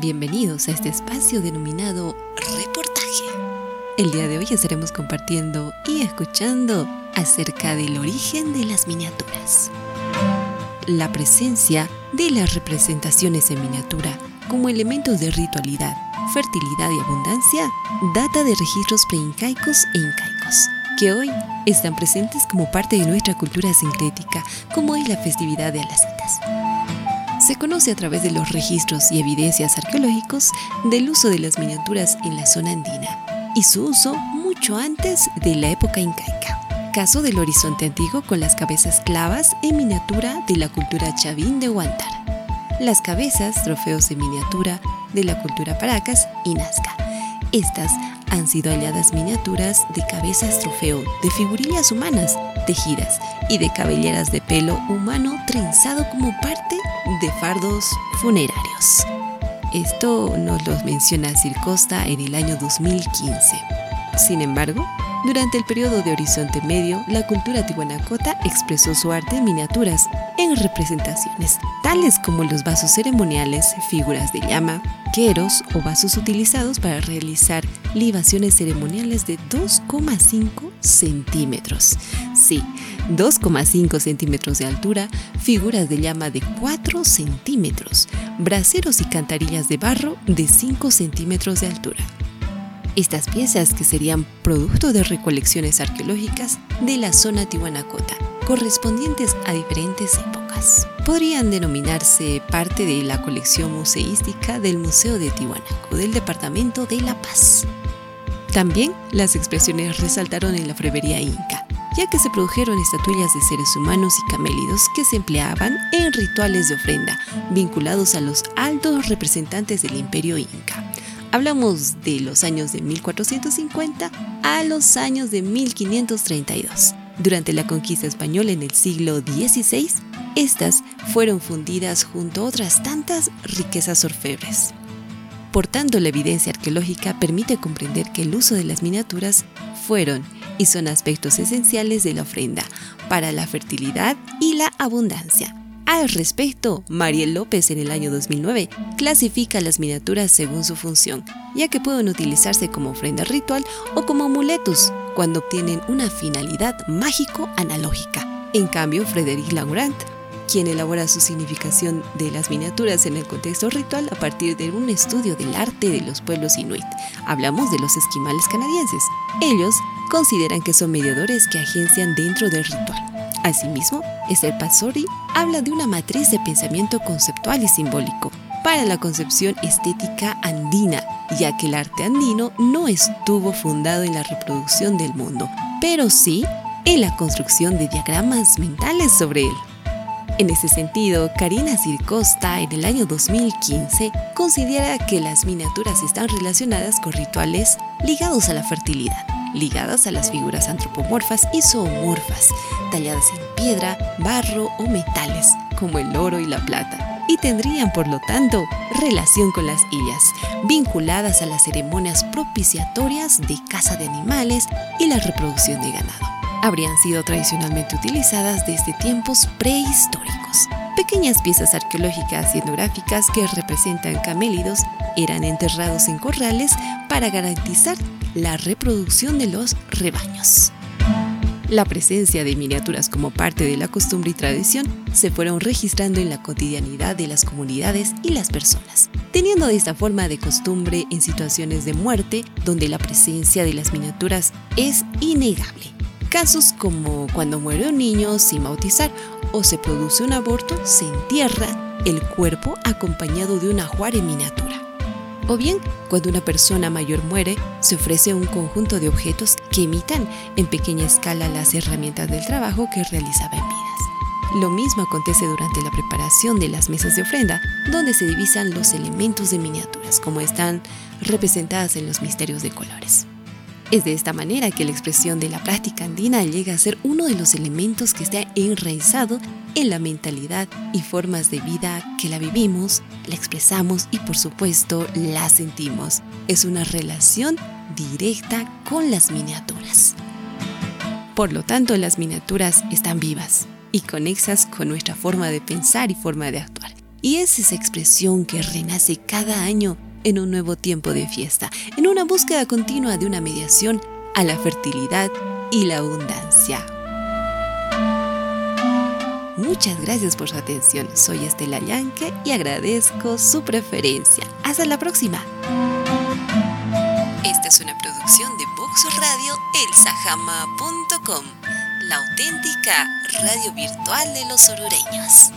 Bienvenidos a este espacio denominado reportaje. El día de hoy estaremos compartiendo y escuchando acerca del origen de las miniaturas. La presencia de las representaciones en miniatura como elementos de ritualidad, fertilidad y abundancia data de registros preincaicos e incaicos, que hoy están presentes como parte de nuestra cultura sincrética, como es la festividad de Alacitas se conoce a través de los registros y evidencias arqueológicos del uso de las miniaturas en la zona andina y su uso mucho antes de la época incaica. Caso del horizonte antiguo con las cabezas clavas en miniatura de la cultura chavín de Huántar. Las cabezas, trofeos en miniatura de la cultura Paracas y Nazca. Estas han sido halladas miniaturas de cabezas trofeo de figurillas humanas tejidas y de cabelleras de pelo humano trenzado como parte de fardos funerarios. Esto nos lo menciona Sir Costa en el año 2015. Sin embargo, durante el periodo de Horizonte Medio, la cultura tihuanacota expresó su arte en miniaturas, en representaciones, tales como los vasos ceremoniales, figuras de llama, queros o vasos utilizados para realizar libaciones ceremoniales de 2,5 centímetros. Sí, 2,5 centímetros de altura, figuras de llama de 4 centímetros, braseros y cantarillas de barro de 5 centímetros de altura. Estas piezas, que serían producto de recolecciones arqueológicas de la zona tihuanacota, correspondientes a diferentes épocas, podrían denominarse parte de la colección museística del Museo de Tihuanaco del Departamento de La Paz. También las expresiones resaltaron en la frevería inca, ya que se produjeron estatuillas de seres humanos y camélidos que se empleaban en rituales de ofrenda vinculados a los altos representantes del imperio inca Hablamos de los años de 1450 a los años de 1532. Durante la conquista española en el siglo XVI, estas fueron fundidas junto a otras tantas riquezas orfebres. Por tanto, la evidencia arqueológica permite comprender que el uso de las miniaturas fueron y son aspectos esenciales de la ofrenda para la fertilidad y la abundancia, al respecto, Mariel López en el año 2009 clasifica las miniaturas según su función, ya que pueden utilizarse como ofrenda ritual o como amuletos cuando obtienen una finalidad mágico-analógica. En cambio, Frederic Laurent, quien elabora su significación de las miniaturas en el contexto ritual a partir de un estudio del arte de los pueblos inuit. Hablamos de los esquimales canadienses. Ellos consideran que son mediadores que agencian dentro del ritual Asimismo, Esther Pasori habla de una matriz de pensamiento conceptual y simbólico para la concepción estética andina, ya que el arte andino no estuvo fundado en la reproducción del mundo, pero sí en la construcción de diagramas mentales sobre él. En ese sentido, Karina Circosta en el año 2015 considera que las miniaturas están relacionadas con rituales ligados a la fertilidad ligadas a las figuras antropomorfas y zoomorfas, talladas en piedra, barro o metales, como el oro y la plata, y tendrían por lo tanto relación con las illas, vinculadas a las ceremonias propiciatorias de caza de animales y la reproducción de ganado. Habrían sido tradicionalmente utilizadas desde tiempos prehistóricos. Pequeñas piezas arqueológicas y etnográficas que representan camélidos eran enterrados en corrales para garantizar la reproducción de los rebaños. La presencia de miniaturas como parte de la costumbre y tradición se fueron registrando en la cotidianidad de las comunidades y las personas, teniendo de esta forma de costumbre en situaciones de muerte donde la presencia de las miniaturas es innegable. Casos como cuando muere un niño sin bautizar o se produce un aborto, se entierra el cuerpo acompañado de una ajuar miniatura. O bien, cuando una persona mayor muere, se ofrece un conjunto de objetos que imitan en pequeña escala las herramientas del trabajo que realizaba en vidas. Lo mismo acontece durante la preparación de las mesas de ofrenda, donde se divisan los elementos de miniaturas, como están representadas en los misterios de colores. Es de esta manera que la expresión de la práctica andina llega a ser uno de los elementos que está enraizado en la mentalidad y formas de vida que la vivimos, la expresamos y por supuesto la sentimos. Es una relación directa con las miniaturas. Por lo tanto, las miniaturas están vivas y conexas con nuestra forma de pensar y forma de actuar. Y es esa expresión que renace cada año en un nuevo tiempo de fiesta, en una búsqueda continua de una mediación a la fertilidad y la abundancia. Muchas gracias por su atención. Soy Estela Yanque y agradezco su preferencia. Hasta la próxima. Esta es una producción de Vox Radio elsajama.com, la auténtica radio virtual de los orureños.